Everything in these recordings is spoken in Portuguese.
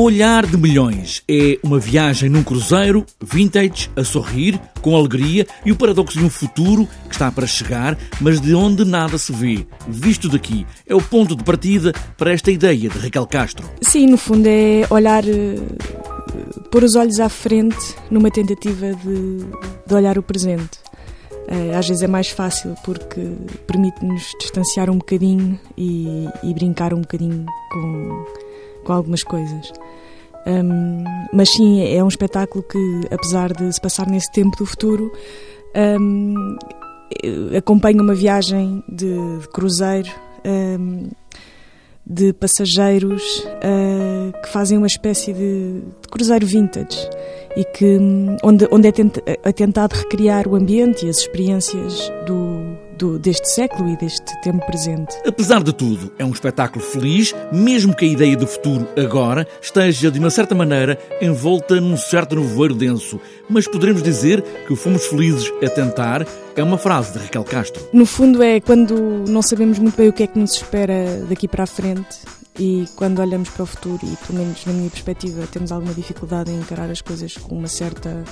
Olhar de Milhões é uma viagem num cruzeiro, vintage, a sorrir, com alegria e o paradoxo de um futuro que está para chegar, mas de onde nada se vê. Visto daqui, é o ponto de partida para esta ideia de Raquel Castro. Sim, no fundo é olhar, eh, pôr os olhos à frente numa tentativa de, de olhar o presente. Eh, às vezes é mais fácil porque permite-nos distanciar um bocadinho e, e brincar um bocadinho com com algumas coisas. Um, mas sim, é um espetáculo que, apesar de se passar nesse tempo do futuro, um, acompanha uma viagem de, de cruzeiro um, de passageiros uh, que fazem uma espécie de, de cruzeiro vintage e que onde, onde é, tent, é tentado recriar o ambiente e as experiências do, do, deste século e deste tempo presente. Apesar de tudo, é um espetáculo feliz, mesmo que a ideia de futuro agora esteja, de uma certa maneira, envolta num certo nevoeiro denso. Mas poderemos dizer que fomos felizes a tentar. É uma frase de Raquel Castro. No fundo, é quando não sabemos muito bem o que é que nos espera daqui para a frente e quando olhamos para o futuro, e pelo menos na minha perspectiva, temos alguma dificuldade em encarar as coisas com uma certa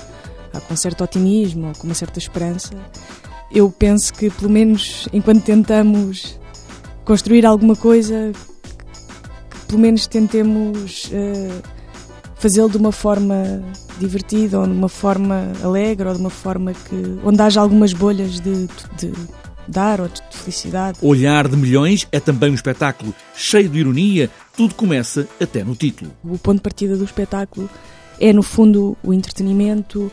com um certo otimismo ou com uma certa esperança eu penso que, pelo menos enquanto tentamos construir alguma coisa, que pelo menos tentemos uh, fazê-lo de uma forma divertida, ou de uma forma alegre, ou de uma forma que onde haja algumas bolhas de, de dar ou de felicidade. Olhar de Milhões é também um espetáculo cheio de ironia, tudo começa até no título. O ponto de partida do espetáculo é, no fundo, o entretenimento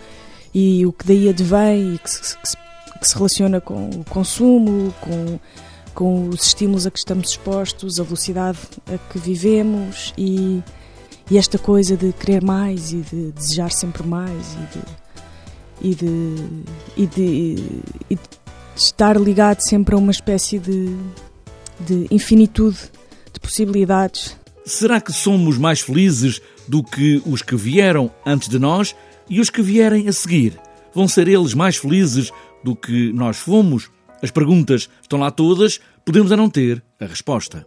e o que daí advém e que se, que se que se relaciona com o consumo, com, com os estímulos a que estamos expostos, a velocidade a que vivemos e, e esta coisa de querer mais e de desejar sempre mais e de, e de, e de, e de estar ligado sempre a uma espécie de, de infinitude de possibilidades. Será que somos mais felizes do que os que vieram antes de nós e os que vierem a seguir? Vão ser eles mais felizes do que nós fomos? As perguntas estão lá todas, podemos a não ter a resposta.